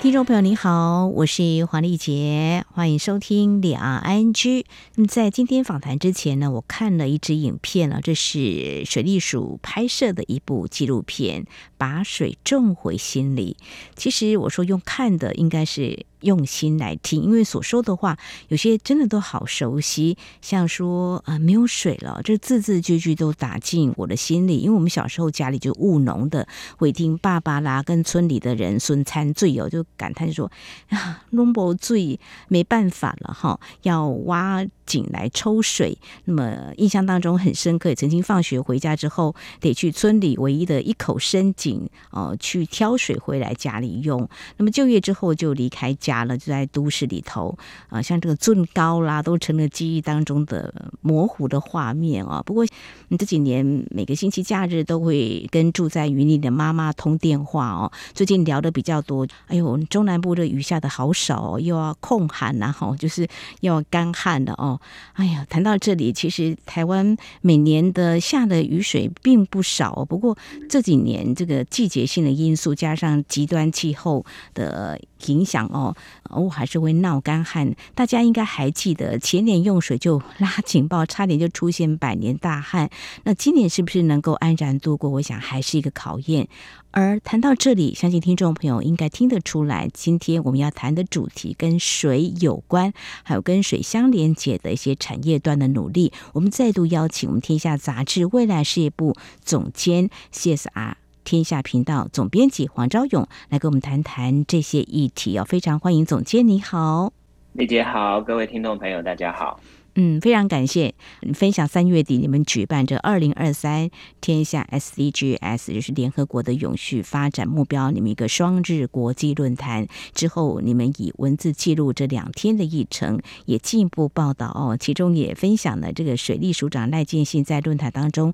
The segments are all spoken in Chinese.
听众朋友，你好，我是黄丽杰，欢迎收听两岸 ING。那么在今天访谈之前呢，我看了一支影片啊，这是水利署拍摄的一部纪录片，把水种回心里。其实我说用看的，应该是。用心来听，因为所说的话有些真的都好熟悉，像说啊、呃、没有水了，这字字句句都打进我的心里。因为我们小时候家里就务农的，会听爸爸啦跟村里的人孙餐醉哦就感叹说啊，农伯醉没办法了哈，要挖井来抽水。那么印象当中很深刻，也曾经放学回家之后得去村里唯一的一口深井哦、呃、去挑水回来家里用。那么就业之后就离开家。了就在都市里头啊，像这个尊高啦，都成了记忆当中的模糊的画面啊。不过你这几年每个星期假日都会跟住在云林的妈妈通电话哦。最近聊的比较多，哎呦，中南部的雨下的好少哦，又要控旱呐，哈，就是要干旱的哦。哎呀，谈到这里，其实台湾每年的下的雨水并不少，不过这几年这个季节性的因素加上极端气候的影响哦。我，还是会闹干旱。大家应该还记得前年用水就拉警报，差点就出现百年大旱。那今年是不是能够安然度过？我想还是一个考验。而谈到这里，相信听众朋友应该听得出来，今天我们要谈的主题跟水有关，还有跟水相连接的一些产业端的努力。我们再度邀请我们天下杂志未来事业部总监 CSR。天下频道总编辑黄昭勇来跟我们谈谈这些议题哦，非常欢迎总监，你好，丽姐好，各位听众朋友大家好，嗯，非常感谢分享三月底你们举办这二零二三天下 SDGs 就是联合国的永续发展目标，你们一个双日国际论坛之后，你们以文字记录这两天的议程，也进一步报道哦，其中也分享了这个水利署长赖建信在论坛当中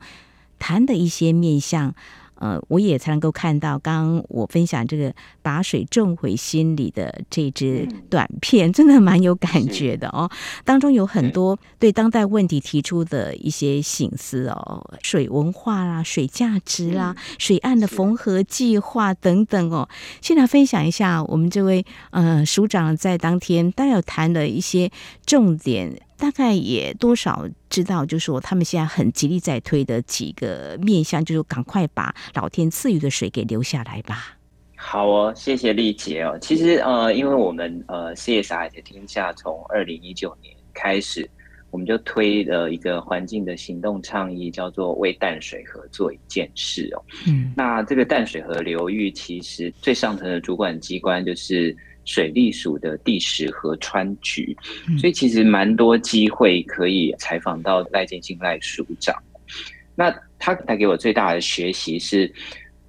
谈的一些面向。呃，我也才能够看到，刚刚我分享这个把水种回心里的这支短片，真的蛮有感觉的哦。当中有很多对当代问题提出的一些醒思哦，水文化啦、水价值啦、水岸的缝合计划等等哦。现在分享一下，我们这位呃署长在当天，大概有谈了一些重点。大概也多少知道，就是说他们现在很极力在推的几个面向，就是赶快把老天赐予的水给留下来吧。好哦，谢谢丽姐哦。其实呃，因为我们呃 CSR 的天下从二零一九年开始，我们就推了一个环境的行动倡议，叫做为淡水河做一件事哦。嗯，那这个淡水河流域其实最上层的主管机关就是。水利署的第十河川局，所以其实蛮多机会可以采访到赖建兴赖署长。那他带给我最大的学习是，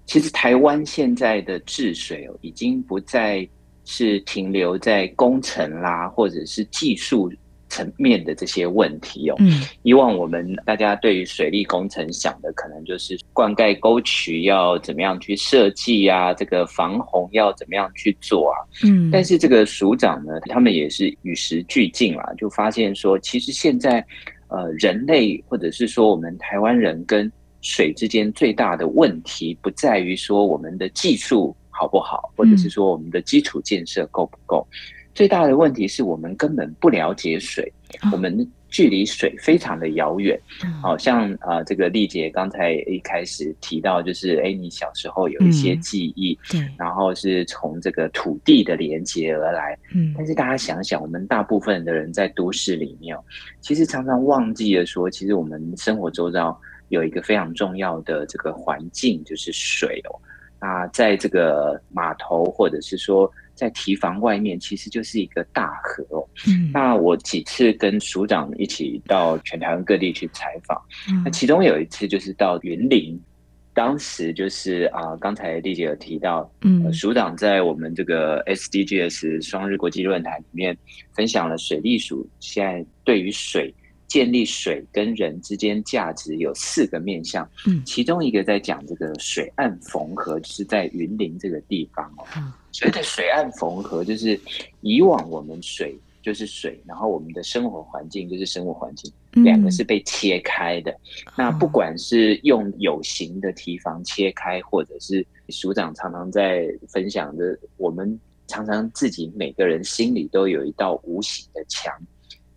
其实台湾现在的治水哦，已经不再是停留在工程啦，或者是技术。层面的这些问题哦，嗯，以往我们大家对于水利工程想的可能就是灌溉沟渠要怎么样去设计啊，这个防洪要怎么样去做啊，嗯，但是这个署长呢，他们也是与时俱进啦，就发现说，其实现在呃，人类或者是说我们台湾人跟水之间最大的问题，不在于说我们的技术好不好，或者是说我们的基础建设够不够。最大的问题是我们根本不了解水，我们距离水非常的遥远。好像啊，这个丽姐刚才一开始提到，就是哎，你小时候有一些记忆，然后是从这个土地的连接而来。嗯但是大家想想，我们大部分的人在都市里面，其实常常忘记了说，其实我们生活周遭有一个非常重要的这个环境，就是水哦。那在这个码头，或者是说。在提防外面，其实就是一个大河哦。嗯，那我几次跟署长一起到全台湾各地去采访，嗯，那其中有一次就是到云林，当时就是啊，刚才丽姐有提到，嗯，署长在我们这个 SDGs 双日国际论坛里面分享了水利署现在对于水建立水跟人之间价值有四个面向，嗯，其中一个在讲这个水岸缝合，就是在云林这个地方哦。所谓的水岸缝合，就是以往我们水就是水，然后我们的生活环境就是生活环境，两个是被切开的。那不管是用有形的提防切开，或者是署长常常在分享的，我们常常自己每个人心里都有一道无形的墙。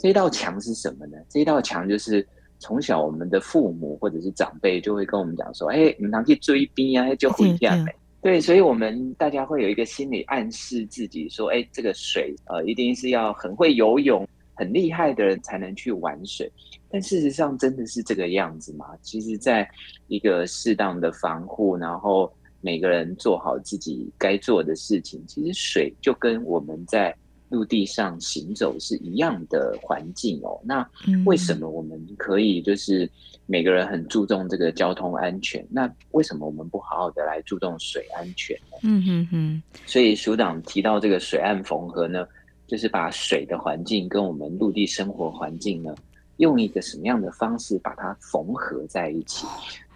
这道墙是什么呢？这道墙就是从小我们的父母或者是长辈就会跟我们讲说：“哎，你们去追兵啊，就回家。”对，所以我们大家会有一个心理暗示自己说：“哎，这个水呃，一定是要很会游泳、很厉害的人才能去玩水。”但事实上，真的是这个样子吗？其实，在一个适当的防护，然后每个人做好自己该做的事情，其实水就跟我们在。陆地上行走是一样的环境哦，那为什么我们可以就是每个人很注重这个交通安全？那为什么我们不好好的来注重水安全呢？嗯哼哼。所以署长提到这个水岸缝合呢，就是把水的环境跟我们陆地生活环境呢，用一个什么样的方式把它缝合在一起？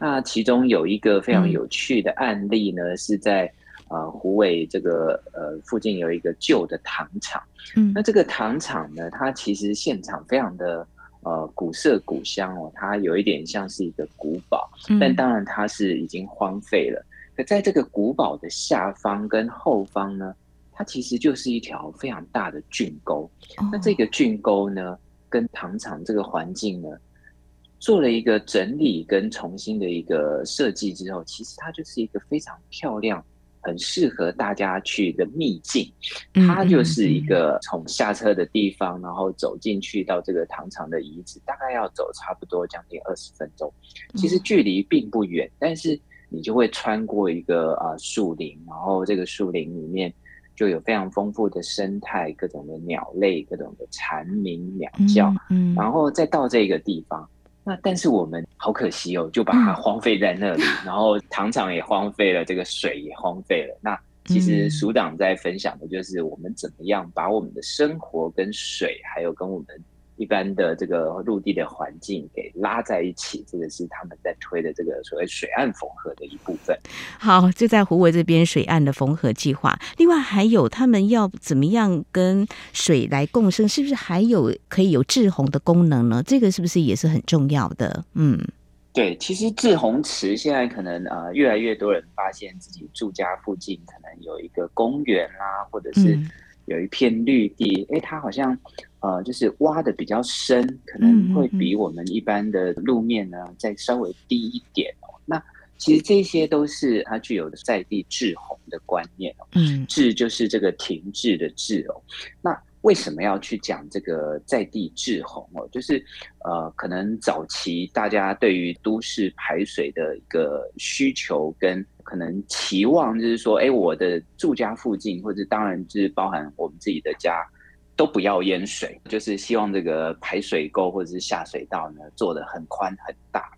那其中有一个非常有趣的案例呢，嗯、是在。呃，虎尾这个呃附近有一个旧的糖厂，嗯，那这个糖厂呢，它其实现场非常的呃古色古香哦，它有一点像是一个古堡，嗯，但当然它是已经荒废了。可在这个古堡的下方跟后方呢，它其实就是一条非常大的郡沟。哦，那这个郡沟呢，跟糖厂这个环境呢，做了一个整理跟重新的一个设计之后，其实它就是一个非常漂亮。很适合大家去的秘境，它就是一个从下车的地方，然后走进去到这个糖厂的遗址，大概要走差不多将近二十分钟。其实距离并不远，但是你就会穿过一个啊树林，然后这个树林里面就有非常丰富的生态，各种的鸟类，各种的蝉鸣鸟叫，然后再到这个地方。那但是我们好可惜哦，就把它荒废在那里，嗯、然后糖厂也荒废了，这个水也荒废了。那其实署长在分享的就是我们怎么样把我们的生活跟水，还有跟我们。一般的这个陆地的环境给拉在一起，这个是他们在推的这个所谓水岸缝合的一部分。好，就在湖尾这边水岸的缝合计划。另外还有他们要怎么样跟水来共生？是不是还有可以有制洪的功能呢？这个是不是也是很重要的？嗯，对，其实制洪池现在可能呃越来越多人发现自己住家附近可能有一个公园啦，或者是。有一片绿地，哎，它好像，呃，就是挖的比较深，可能会比我们一般的路面呢再稍微低一点哦。那其实这些都是它具有的在地滞洪的观念哦。嗯，滞就是这个停滞的滞哦。那为什么要去讲这个在地滞洪哦？就是呃，可能早期大家对于都市排水的一个需求跟。可能期望就是说，哎，我的住家附近，或者当然就是包含我们自己的家，都不要淹水，就是希望这个排水沟或者是下水道呢做的很宽很大。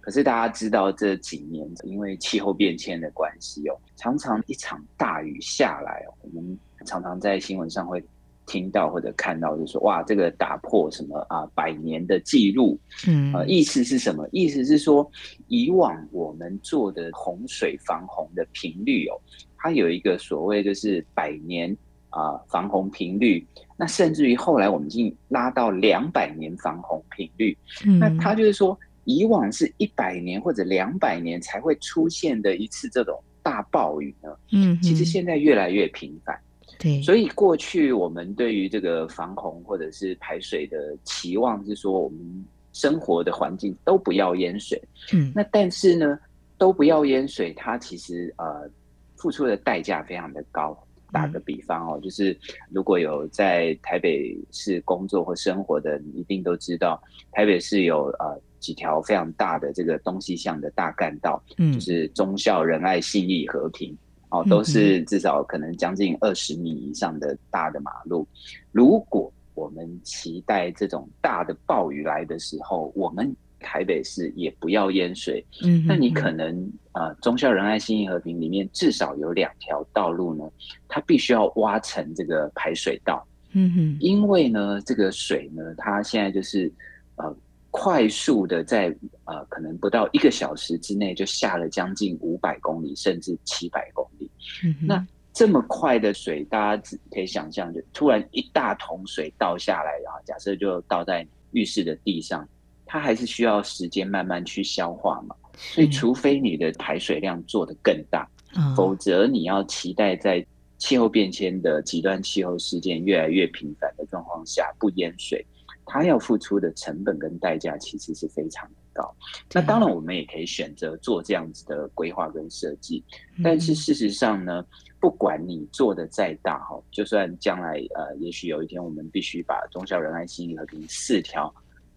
可是大家知道这几年因为气候变迁的关系哦，常常一场大雨下来哦，我们常常在新闻上会。听到或者看到，就是说哇，这个打破什么啊百年的记录，嗯，呃，意思是什么？意思是说，以往我们做的洪水防洪的频率哦，它有一个所谓就是百年啊防洪频率，那甚至于后来我们已经拉到两百年防洪频率，嗯，那它就是说，以往是一百年或者两百年才会出现的一次这种大暴雨呢，嗯，其实现在越来越频繁。对，所以过去我们对于这个防洪或者是排水的期望是说，我们生活的环境都不要淹水。嗯，那但是呢，都不要淹水，它其实呃付出的代价非常的高。打个比方哦，就是如果有在台北市工作或生活的，你一定都知道，台北市有呃几条非常大的这个东西向的大干道，嗯，就是忠孝仁爱信义和平。哦，都是至少可能将近二十米以上的大的马路。如果我们期待这种大的暴雨来的时候，我们台北市也不要淹水。嗯，那你可能呃，忠孝仁爱信义和平里面至少有两条道路呢，它必须要挖成这个排水道。嗯哼，因为呢，这个水呢，它现在就是呃快速的在呃可能不到一个小时之内就下了将近五百公里甚至七百公里。嗯、那这么快的水，大家只可以想象，就突然一大桶水倒下来，然后假设就倒在浴室的地上，它还是需要时间慢慢去消化嘛。所以，除非你的排水量做得更大，嗯、否则你要期待在气候变迁的极端气候事件越来越频繁的状况下不淹水，它要付出的成本跟代价其实是非常的高。那当然，我们也可以选择做这样子的规划跟设计，但是事实上呢，不管你做的再大哈，就算将来呃，也许有一天我们必须把忠孝仁爱心义和平四条。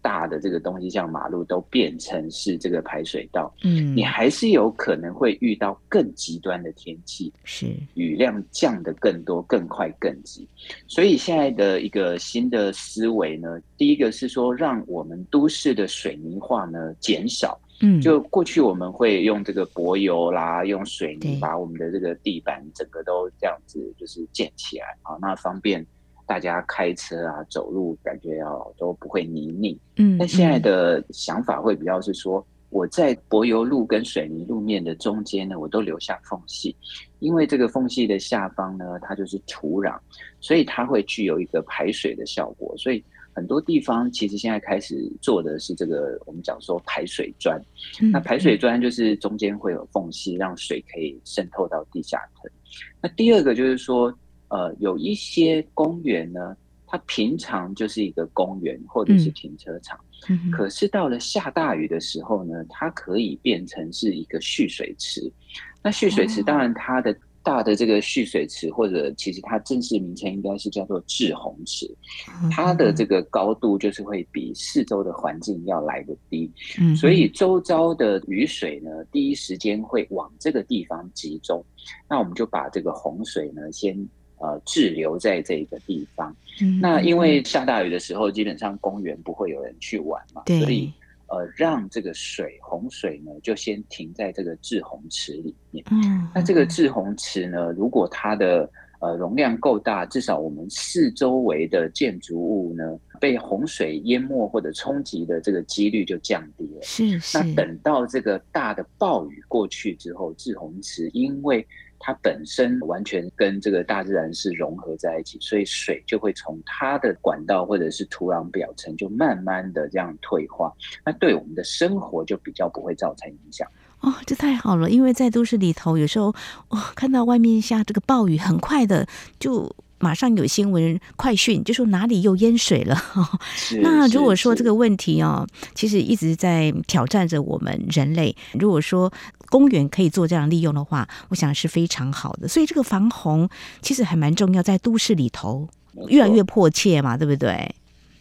大的这个东西，像马路都变成是这个排水道，嗯，你还是有可能会遇到更极端的天气，是雨量降得更多、更快、更急。所以现在的一个新的思维呢，第一个是说，让我们都市的水泥化呢减少，嗯，就过去我们会用这个柏油啦，用水泥把我们的这个地板整个都这样子就是建起来啊，那方便。大家开车啊，走路感觉要都不会泥泞。嗯，那现在的想法会比较是说，我在柏油路跟水泥路面的中间呢，我都留下缝隙，因为这个缝隙的下方呢，它就是土壤，所以它会具有一个排水的效果。所以很多地方其实现在开始做的是这个，我们讲说排水砖。那排水砖就是中间会有缝隙，让水可以渗透到地下层。那第二个就是说。呃，有一些公园呢，它平常就是一个公园或者是停车场，嗯、可是到了下大雨的时候呢，它可以变成是一个蓄水池。那蓄水池当然它的大的这个蓄水池，或者其实它正式名称应该是叫做滞洪池，它的这个高度就是会比四周的环境要来得低，所以周遭的雨水呢，第一时间会往这个地方集中。那我们就把这个洪水呢先。呃，滞留在这个地方。嗯、那因为下大雨的时候，基本上公园不会有人去玩嘛，所以呃，让这个水洪水呢，就先停在这个滞洪池里面。嗯，那这个滞洪池呢，如果它的呃容量够大，至少我们四周围的建筑物呢，被洪水淹没或者冲击的这个几率就降低了。是是。那等到这个大的暴雨过去之后，滞洪池因为它本身完全跟这个大自然是融合在一起，所以水就会从它的管道或者是土壤表层就慢慢的这样退化，那对我们的生活就比较不会造成影响。哦，这太好了，因为在都市里头，有时候哦看到外面下这个暴雨，很快的就。马上有新闻快讯，就说哪里又淹水了。那如果说这个问题哦，其实一直在挑战着我们人类。如果说公园可以做这样利用的话，我想是非常好的。所以这个防洪其实还蛮重要，在都市里头越来越迫切嘛，对不对？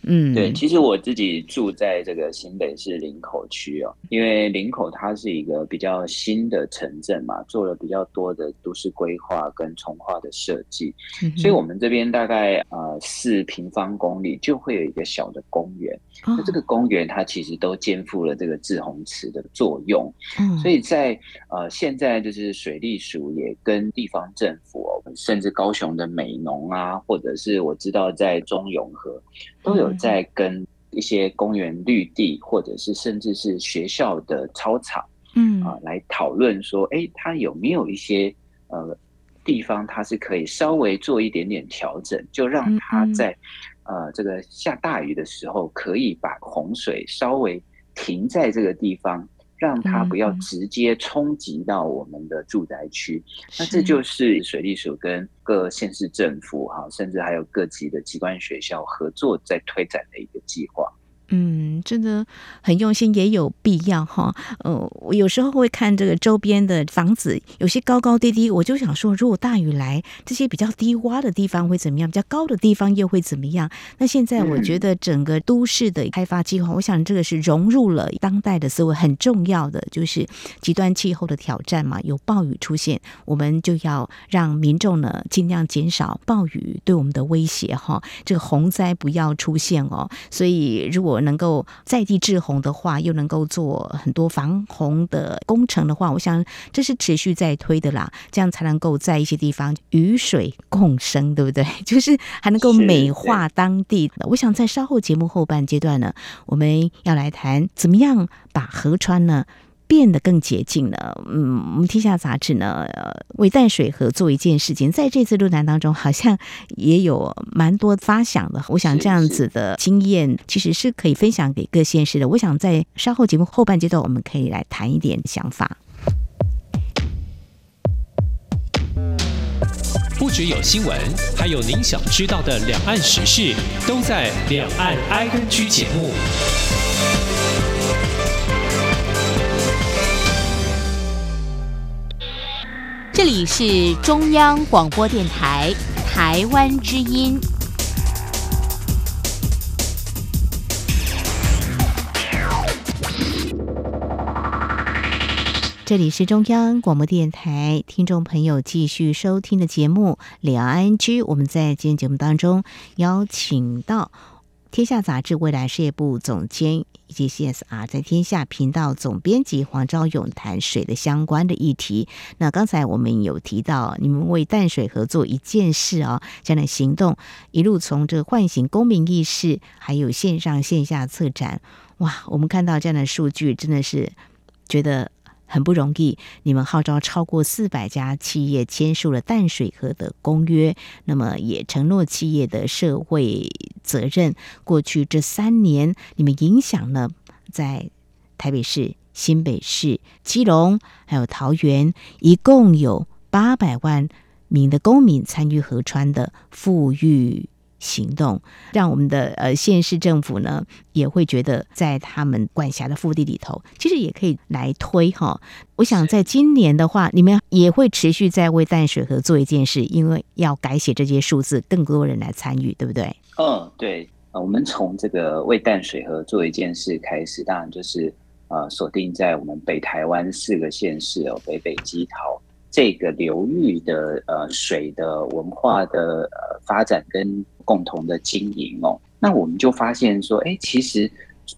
嗯，对，其实我自己住在这个新北市林口区哦，因为林口它是一个比较新的城镇嘛，做了比较多的都市规划跟重化的设计，嗯、所以我们这边大概呃四平方公里就会有一个小的公园，哦、那这个公园它其实都肩负了这个滞洪池的作用，嗯、所以在呃现在就是水利署也跟地方政府哦，甚至高雄的美浓啊，或者是我知道在中永和都有。在跟一些公园绿地，或者是甚至是学校的操场，嗯啊，来讨论说，哎，它有没有一些呃地方，它是可以稍微做一点点调整，就让它在呃这个下大雨的时候，可以把洪水稍微停在这个地方。让它不要直接冲击到我们的住宅区，嗯、那这就是水利署跟各县市政府哈，甚至还有各级的机关学校合作在推展的一个计划。嗯，真的很用心，也有必要哈。呃，我有时候会看这个周边的房子，有些高高低低，我就想说，如果大雨来，这些比较低洼的地方会怎么样？比较高的地方又会怎么样？那现在我觉得整个都市的开发计划，我想这个是融入了当代的思维，很重要的就是极端气候的挑战嘛。有暴雨出现，我们就要让民众呢尽量减少暴雨对我们的威胁哈。这个洪灾不要出现哦。所以如果能够在地制洪的话，又能够做很多防洪的工程的话，我想这是持续在推的啦。这样才能够在一些地方与水共生，对不对？就是还能够美化当地。我想在稍后节目后半阶段呢，我们要来谈怎么样把河川呢，变得更洁净了。嗯，我们天下杂志呢，为淡水河做一件事情，在这次论坛当中，好像也有蛮多发想的。我想这样子的经验其实是可以分享给各县市的。我想在稍后节目后半阶段，我们可以来谈一点想法。不只有新闻，还有您想知道的两岸时事，都在《两岸 ING》节目。这里是中央广播电台台湾之音。这里是中央广播电台，听众朋友继续收听的节目《两岸 ING》。我们在今天节目当中邀请到天下杂志未来事业部总监以及 CSR 在天下频道总编辑黄昭勇谈水的相关的议题。那刚才我们有提到，你们为淡水合作一件事哦，这样的行动一路从这个唤醒公民意识，还有线上线下策展，哇，我们看到这样的数据，真的是觉得。很不容易，你们号召超过四百家企业签署了淡水河的公约，那么也承诺企业的社会责任。过去这三年，你们影响了在台北市、新北市、基隆还有桃园，一共有八百万名的公民参与河川的富裕。行动让我们的呃县市政府呢也会觉得，在他们管辖的腹地里头，其实也可以来推哈。我想在今年的话，你们也会持续在为淡水河做一件事，因为要改写这些数字，更多人来参与，对不对？嗯，对。我们从这个为淡水河做一件事开始，当然就是呃锁定在我们北台湾四个县市哦，北北基桃。这个流域的呃水的文化的呃发展跟共同的经营哦，那我们就发现说，哎，其实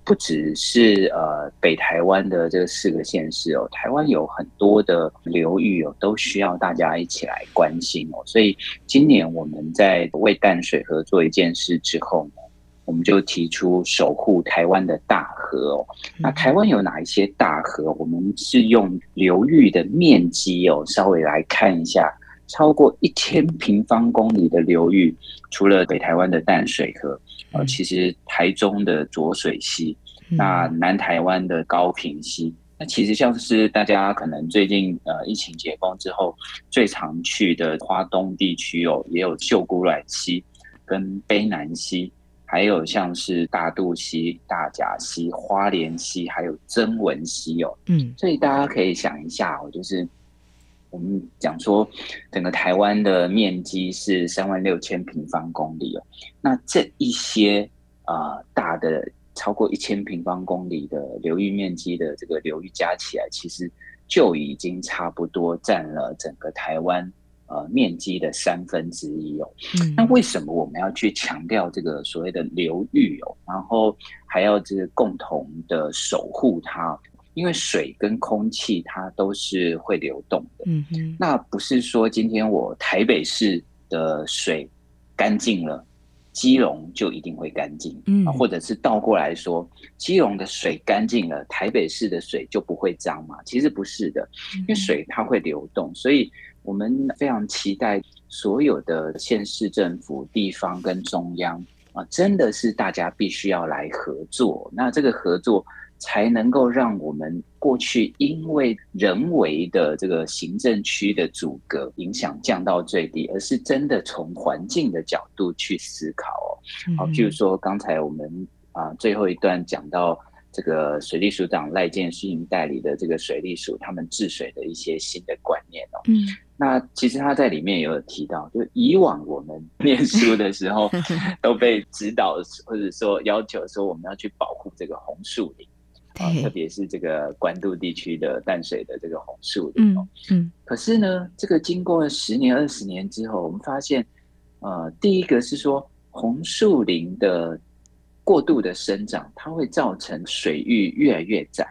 不只是呃北台湾的这四个县市哦，台湾有很多的流域哦，都需要大家一起来关心哦。所以今年我们在为淡水河做一件事之后呢，我们就提出守护台湾的大河哦。那台湾有哪一些大河？我们是用流域的面积哦，稍微来看一下，超过一千平方公里的流域，除了北台湾的淡水河，呃，其实台中的浊水溪，那南台湾的高屏溪，那其实像是大家可能最近呃疫情解封之后最常去的花东地区哦，也有秀姑峦溪跟卑南溪。还有像是大肚溪、大甲溪、花莲溪，还有曾文溪哦。嗯，所以大家可以想一下哦，就是我们讲说整个台湾的面积是三万六千平方公里哦。那这一些啊、呃、大的超过一千平方公里的流域面积的这个流域加起来，其实就已经差不多占了整个台湾。呃，面积的三分之一哦。嗯。那为什么我们要去强调这个所谓的流域哦？然后还要这个共同的守护它？因为水跟空气它都是会流动的。嗯嗯。那不是说今天我台北市的水干净了，基隆就一定会干净。嗯。或者是倒过来说，基隆的水干净了，台北市的水就不会脏嘛？其实不是的，因为水它会流动，所以。我们非常期待所有的县市政府、地方跟中央啊，真的是大家必须要来合作。那这个合作才能够让我们过去因为人为的这个行政区的阻隔影响降到最低，而是真的从环境的角度去思考哦。好，譬如说刚才我们啊最后一段讲到。这个水利署长赖建勋代理的这个水利署，他们治水的一些新的观念哦。嗯，那其实他在里面也有提到，就以往我们念书的时候 都被指导或者说要求说我们要去保护这个红树林啊，特别是这个关渡地区的淡水的这个红树林哦。嗯，可是呢，这个经过了十年、二十年之后，我们发现，呃，第一个是说红树林的。过度的生长，它会造成水域越来越窄。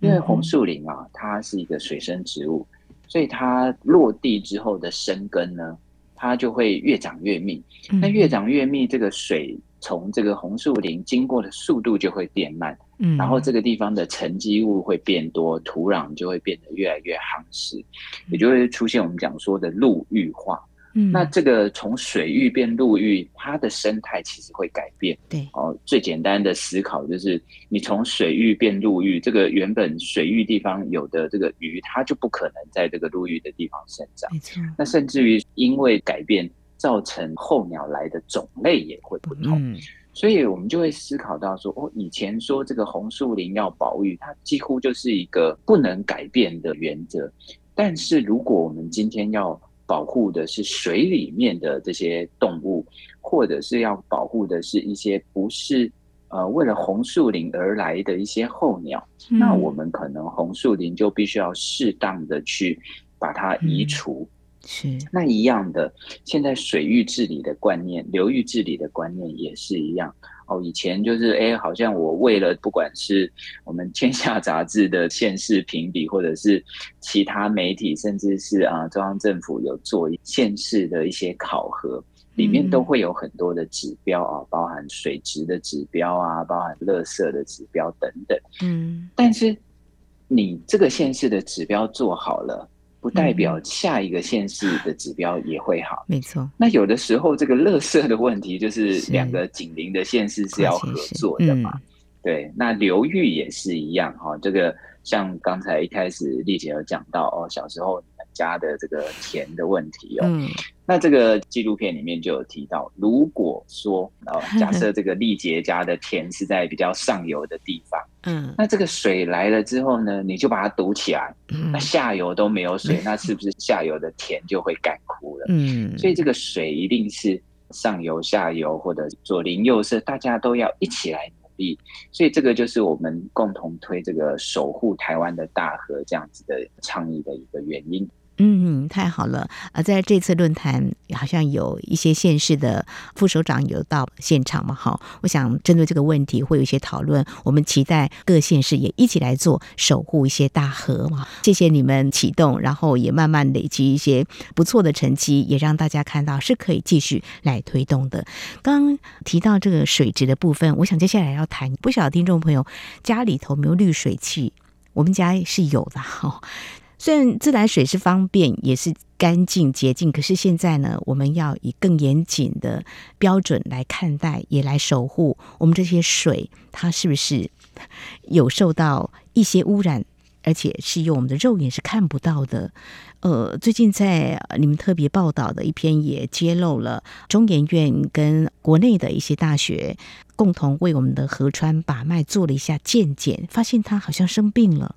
因为红树林啊，它是一个水生植物，所以它落地之后的生根呢，它就会越长越密。那越长越密，这个水从这个红树林经过的速度就会变慢，然后这个地方的沉积物会变多，土壤就会变得越来越夯实，也就会出现我们讲说的陆域化。嗯，那这个从水域变陆域，它的生态其实会改变。对哦，最简单的思考就是，你从水域变陆域，这个原本水域地方有的这个鱼，它就不可能在这个陆域的地方生长。没错。那甚至于因为改变，造成候鸟来的种类也会不同。嗯。所以我们就会思考到说，哦，以前说这个红树林要保育，它几乎就是一个不能改变的原则。但是如果我们今天要保护的是水里面的这些动物，或者是要保护的是一些不是呃为了红树林而来的一些候鸟，嗯、那我们可能红树林就必须要适当的去把它移除。嗯、是那一样的，现在水域治理的观念、流域治理的观念也是一样。哦，以前就是哎，好像我为了不管是我们天下杂志的县市评比，或者是其他媒体，甚至是啊中央政府有做县市的一些考核，里面都会有很多的指标啊，包含水质的指标啊，包含垃圾的指标等等。嗯，但是你这个县市的指标做好了。不代表下一个县市的指标也会好，没错。那有的时候这个乐色的问题，就是两个紧邻的县市是要合作的嘛。对，那流域也是一样哈。这个像刚才一开始丽姐有讲到哦，小时候你们。家的这个田的问题哦，嗯、那这个纪录片里面就有提到，如果说哦，假设这个丽姐家的田是在比较上游的地方，嗯，那这个水来了之后呢，你就把它堵起来，嗯、那下游都没有水，嗯、那是不是下游的田就会干枯了？嗯，所以这个水一定是上游、下游或者左邻右舍，大家都要一起来努力。所以这个就是我们共同推这个守护台湾的大河这样子的倡议的一个原因。嗯，太好了啊！在这次论坛，好像有一些县市的副首长有到现场嘛？哈，我想针对这个问题会有一些讨论。我们期待各县市也一起来做守护一些大河嘛。谢谢你们启动，然后也慢慢累积一些不错的成绩，也让大家看到是可以继续来推动的。刚刚提到这个水质的部分，我想接下来要谈，不晓得听众朋友家里头没有滤水器，我们家是有的哈。虽然自来水是方便，也是干净洁净，可是现在呢，我们要以更严谨的标准来看待，也来守护我们这些水，它是不是有受到一些污染，而且是用我们的肉眼是看不到的。呃，最近在你们特别报道的一篇也揭露了中研院跟国内的一些大学共同为我们的河川把脉做了一下健检，发现它好像生病了。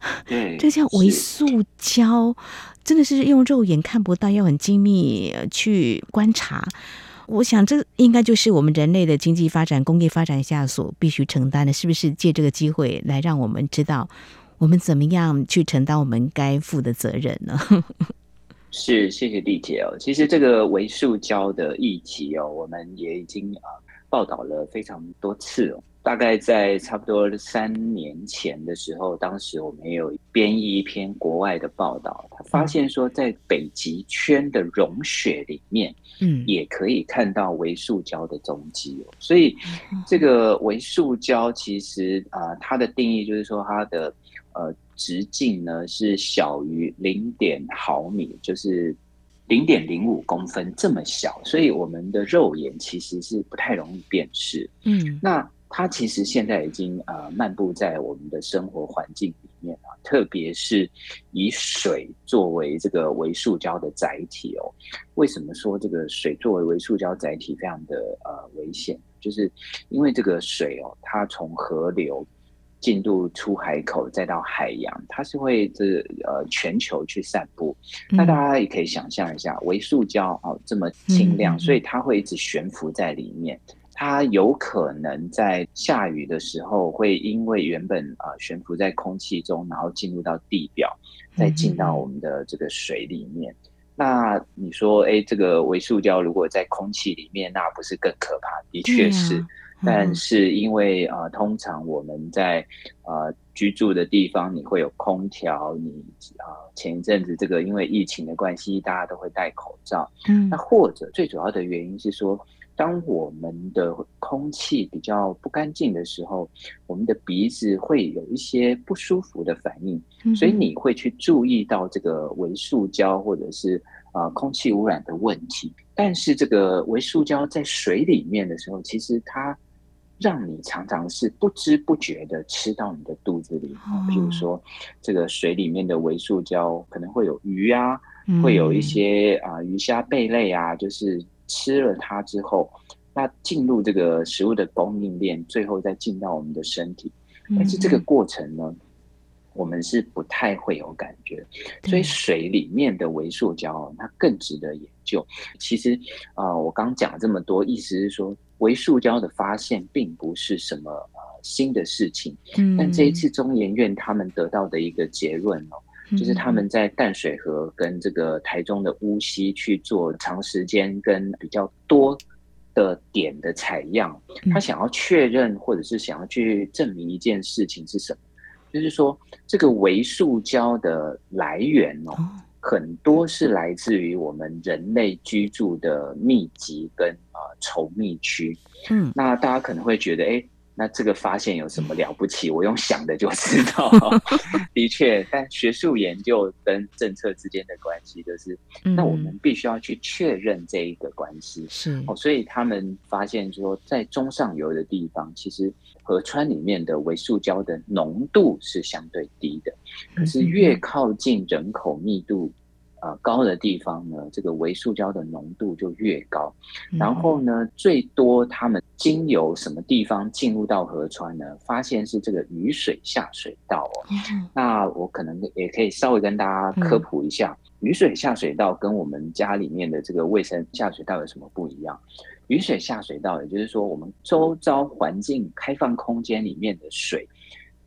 对，这叫微塑胶，真的是用肉眼看不到，要很精密去观察。我想，这应该就是我们人类的经济发展、工业发展下所必须承担的，是不是？借这个机会来让我们知道，我们怎么样去承担我们该负的责任呢？是，谢谢丽姐哦。其实这个微塑胶的议题哦，我们也已经啊报道了非常多次哦。大概在差不多三年前的时候，当时我们也有编译一篇国外的报道，他发现说，在北极圈的融雪里面，嗯，也可以看到微塑胶的踪迹哦。所以，这个微塑胶其实啊、呃，它的定义就是说，它的呃直径呢是小于零点毫米，就是零点零五公分这么小，所以我们的肉眼其实是不太容易辨识。嗯，那。它其实现在已经呃漫步在我们的生活环境里面啊，特别是以水作为这个微塑胶的载体哦。为什么说这个水作为微塑胶载体非常的呃危险？就是因为这个水哦，它从河流进入出海口，再到海洋，它是会这呃全球去散布。那大家也可以想象一下，微塑胶哦这么轻量，所以它会一直悬浮在里面。它有可能在下雨的时候，会因为原本啊悬浮在空气中，然后进入到地表，再进到我们的这个水里面。嗯、那你说，哎，这个微塑胶如果在空气里面，那不是更可怕？的确是。但是因为呃，通常我们在呃居住的地方，你会有空调，你啊、呃、前一阵子这个因为疫情的关系，大家都会戴口罩。嗯，那或者最主要的原因是说，当我们的空气比较不干净的时候，我们的鼻子会有一些不舒服的反应，所以你会去注意到这个微塑胶或者是啊、呃、空气污染的问题。但是这个微塑胶在水里面的时候，其实它让你常常是不知不觉的吃到你的肚子里。啊，比如说这个水里面的微塑胶可能会有鱼啊，会有一些啊、呃、鱼虾贝类啊，就是吃了它之后，那进入这个食物的供应链，最后再进到我们的身体。但是这个过程呢，我们是不太会有感觉。所以水里面的微塑胶，它更值得研究。其实啊、呃，我刚讲了这么多，意思是说。微塑胶的发现并不是什么呃新的事情，嗯，但这一次中研院他们得到的一个结论哦，就是他们在淡水河跟这个台中的乌溪去做长时间跟比较多的点的采样，他想要确认或者是想要去证明一件事情是什么，就是说这个微塑胶的来源哦。很多是来自于我们人类居住的密集跟呃稠密区，嗯，那大家可能会觉得，哎，那这个发现有什么了不起？我用想的就知道，的确，但学术研究跟政策之间的关系，就是，那我们必须要去确认这一个关系，是哦，所以他们发现说，在中上游的地方，其实河川里面的微塑胶的浓度是相对低的，可是越靠近人口密度。呃，高的地方呢，这个微塑胶的浓度就越高。然后呢，最多他们经由什么地方进入到河川呢？发现是这个雨水下水道哦。那我可能也可以稍微跟大家科普一下，雨水下水道跟我们家里面的这个卫生下水道有什么不一样？雨水下水道，也就是说，我们周遭环境开放空间里面的水。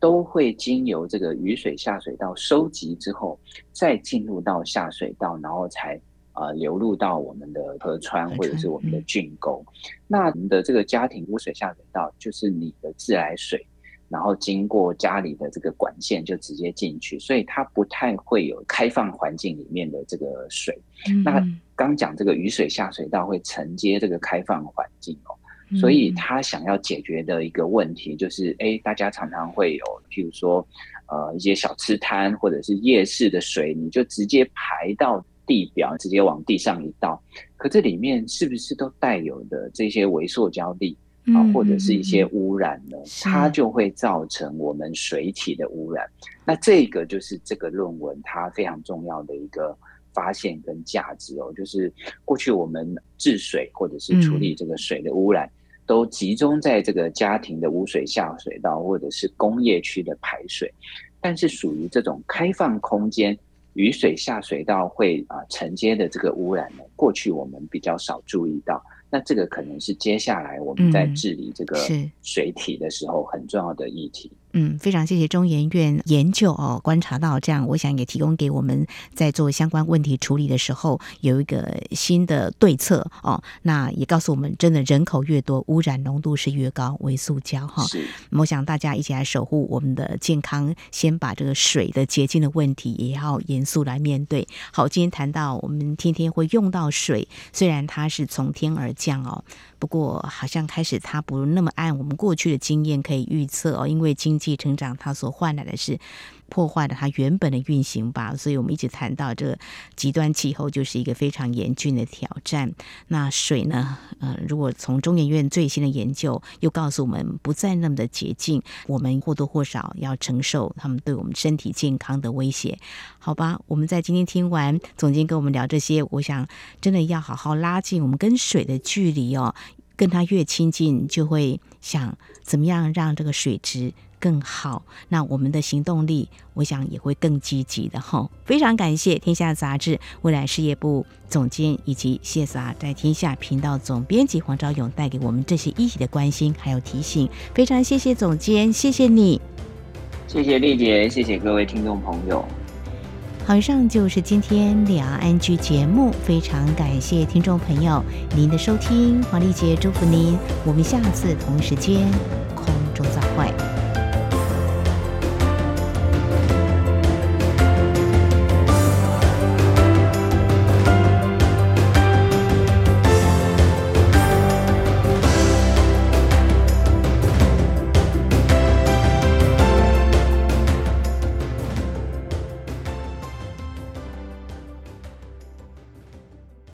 都会经由这个雨水下水道收集之后，再进入到下水道，然后才呃流入到我们的河川或者是我们的郡沟。那我们的这个家庭污水下水道就是你的自来水，然后经过家里的这个管线就直接进去，所以它不太会有开放环境里面的这个水。那刚讲这个雨水下水道会承接这个开放环境哦。所以他想要解决的一个问题就是，哎，大家常常会有，譬如说，呃，一些小吃摊或者是夜市的水，你就直接排到地表，直接往地上一倒，可这里面是不是都带有的这些微塑胶粒啊，或者是一些污染呢？它就会造成我们水体的污染。那这个就是这个论文它非常重要的一个发现跟价值哦，就是过去我们治水或者是处理这个水的污染。都集中在这个家庭的污水下水道或者是工业区的排水，但是属于这种开放空间雨水下水道会啊承接的这个污染呢，过去我们比较少注意到。那这个可能是接下来我们在治理这个水体的时候很重要的议题。嗯，非常谢谢中研院研究哦，观察到这样，我想也提供给我们在做相关问题处理的时候有一个新的对策哦。那也告诉我们，真的人口越多，污染浓度是越高，微塑胶哈。是，我想大家一起来守护我们的健康，先把这个水的洁净的问题也要严肃来面对。好，今天谈到我们天天会用到水，虽然它是从天而降哦。不过，好像开始它不那么按我们过去的经验可以预测哦，因为经济成长它所换来的是破坏了它原本的运行吧。所以我们一直谈到这个极端气候就是一个非常严峻的挑战。那水呢？呃，如果从中研院最新的研究又告诉我们不再那么的洁净，我们或多或少要承受他们对我们身体健康的威胁。好吧，我们在今天听完总监跟我们聊这些，我想真的要好好拉近我们跟水的距离哦。跟它越亲近，就会想怎么样让这个水质更好。那我们的行动力，我想也会更积极的哈。非常感谢《天下杂志》未来事业部总监以及 CSR 在天下频道总编辑黄昭勇带给我们这些议题的关心还有提醒。非常谢谢总监，谢谢你，谢谢丽姐，谢谢各位听众朋友。好，以上就是今天两岸 ING 节目，非常感谢听众朋友您的收听，黄丽杰祝福您，我们下次同一时间空中再会。